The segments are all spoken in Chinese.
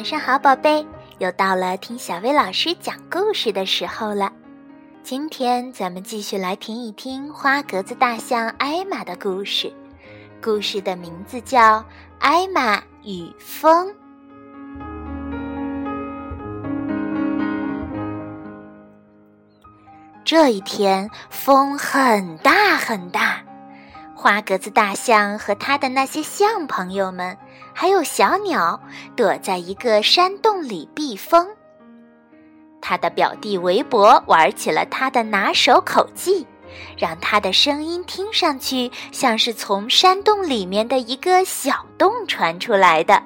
晚上好，宝贝，又到了听小薇老师讲故事的时候了。今天咱们继续来听一听花格子大象艾玛的故事，故事的名字叫《艾玛与风》。这一天，风很大很大。花格子大象和他的那些象朋友们，还有小鸟，躲在一个山洞里避风。他的表弟围脖玩起了他的拿手口技，让他的声音听上去像是从山洞里面的一个小洞传出来的。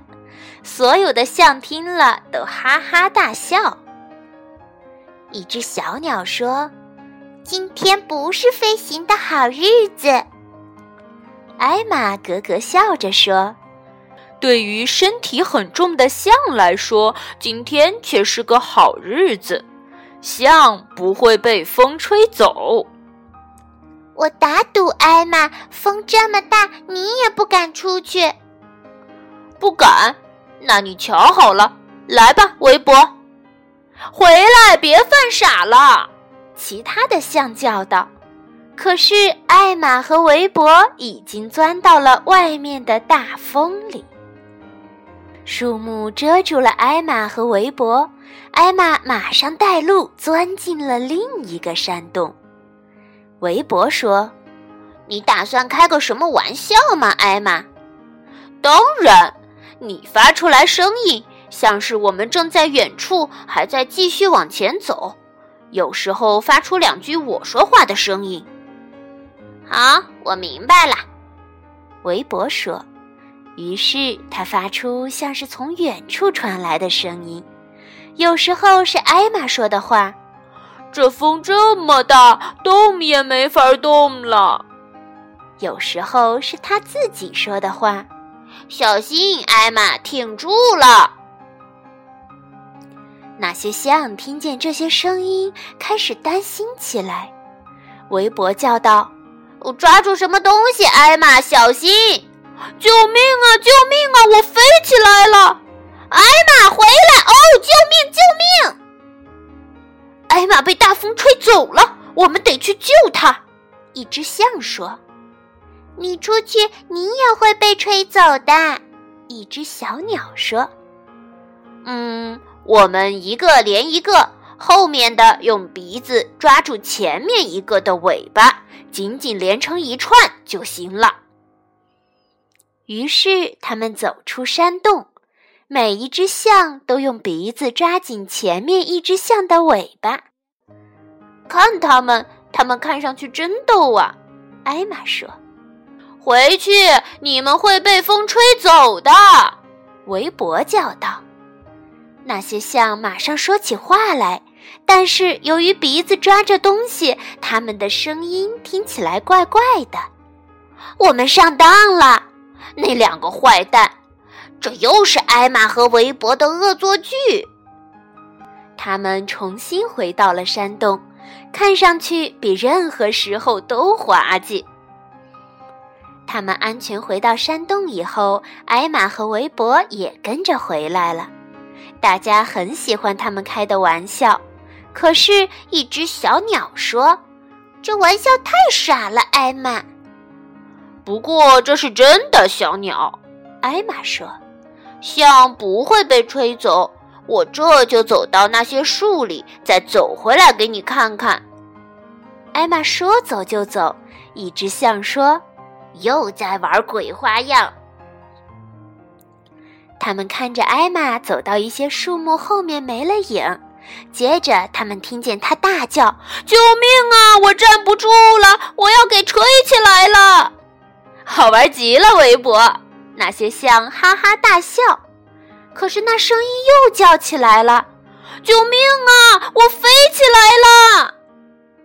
所有的象听了都哈哈大笑。一只小鸟说：“今天不是飞行的好日子。”艾玛咯咯笑着说：“对于身体很重的象来说，今天却是个好日子，象不会被风吹走。”我打赌，艾玛，风这么大，你也不敢出去。不敢？那你瞧好了，来吧，围脖，回来，别犯傻了。其他的象叫道。可是，艾玛和围脖已经钻到了外面的大风里。树木遮住了艾玛和围脖，艾玛马上带路钻进了另一个山洞。围脖说：“你打算开个什么玩笑吗，艾玛？”“当然，你发出来声音，像是我们正在远处，还在继续往前走。有时候发出两句我说话的声音。”好，我明白了。围脖说。于是他发出像是从远处传来的声音，有时候是艾玛说的话：“这风这么大，动也没法动了。”有时候是他自己说的话：“小心，艾玛，挺住了。”那些象听见这些声音，开始担心起来。围脖叫道。我抓住什么东西？艾玛，小心！救命啊！救命啊！我飞起来了！艾玛，回来！哦，救命！救命！艾玛被大风吹走了，我们得去救她。一只象说：“你出去，你也会被吹走的。”一只小鸟说：“嗯，我们一个连一个，后面的用鼻子抓住前面一个的尾巴。”紧紧连成一串就行了。于是他们走出山洞，每一只象都用鼻子抓紧前面一只象的尾巴。看他们，他们看上去真逗啊！艾玛说：“回去，你们会被风吹走的。”围脖叫道。那些象马上说起话来。但是由于鼻子抓着东西，他们的声音听起来怪怪的。我们上当了，那两个坏蛋，这又是艾玛和围脖的恶作剧。他们重新回到了山洞，看上去比任何时候都滑稽。他们安全回到山洞以后，艾玛和围脖也跟着回来了。大家很喜欢他们开的玩笑。可是，一只小鸟说：“这玩笑太傻了，艾玛。”不过这是真的，小鸟。艾玛说：“象不会被吹走，我这就走到那些树里，再走回来给你看看。”艾玛说：“走就走。”一只象说：“又在玩鬼花样。”他们看着艾玛走到一些树木后面，没了影。接着，他们听见他大叫：“救命啊！我站不住了，我要给吹起来了！”好玩极了，围脖。那些象哈哈大笑。可是那声音又叫起来了：“救命啊！我飞起来了！”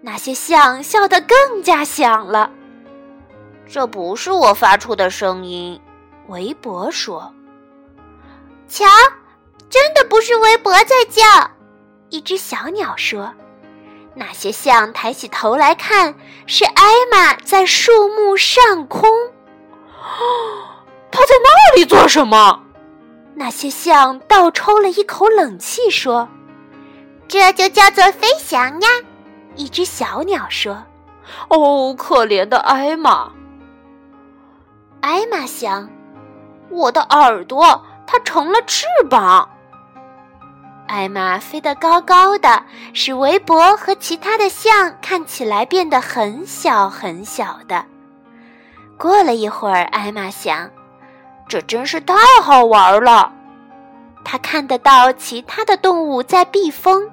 那些象笑得更加响了。这不是我发出的声音，围脖说：“瞧，真的不是围脖在叫。”一只小鸟说：“那些象抬起头来看，是艾玛在树木上空。哦他在那里做什么？”那些象倒抽了一口冷气，说：“这就叫做飞翔呀。”一只小鸟说：“哦，可怜的艾玛。”艾玛想：“我的耳朵，它成了翅膀。”艾玛飞得高高的，使围脖和其他的象看起来变得很小很小的。过了一会儿，艾玛想：“这真是太好玩了。”他看得到其他的动物在避风，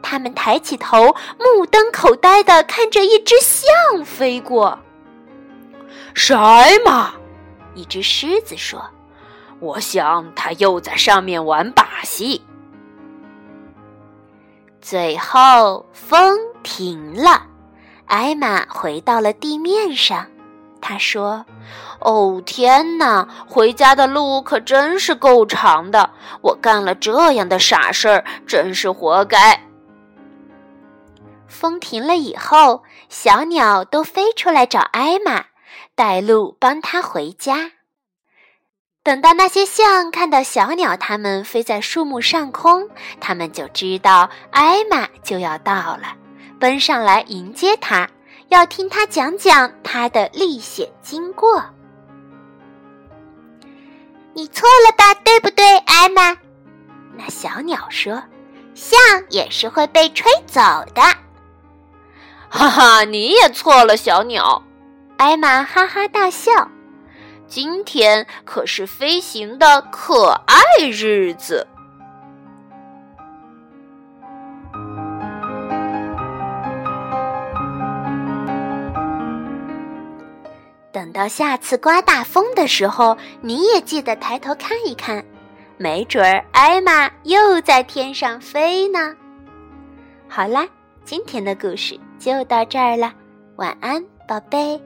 他们抬起头，目瞪口呆地看着一只象飞过。是艾玛，一只狮子说：“我想它又在上面玩把戏。”最后，风停了，艾玛回到了地面上。他说：“哦，天哪！回家的路可真是够长的。我干了这样的傻事儿，真是活该。”风停了以后，小鸟都飞出来找艾玛，带路帮她回家。等到那些象看到小鸟，它们飞在树木上空，它们就知道艾玛就要到了，奔上来迎接它，要听它讲讲它的历险经过。你错了吧，对不对，艾玛？那小鸟说：“象也是会被吹走的。”哈哈，你也错了，小鸟。艾玛哈哈大笑。今天可是飞行的可爱日子。等到下次刮大风的时候，你也记得抬头看一看，没准儿艾玛又在天上飞呢。好啦，今天的故事就到这儿了，晚安，宝贝。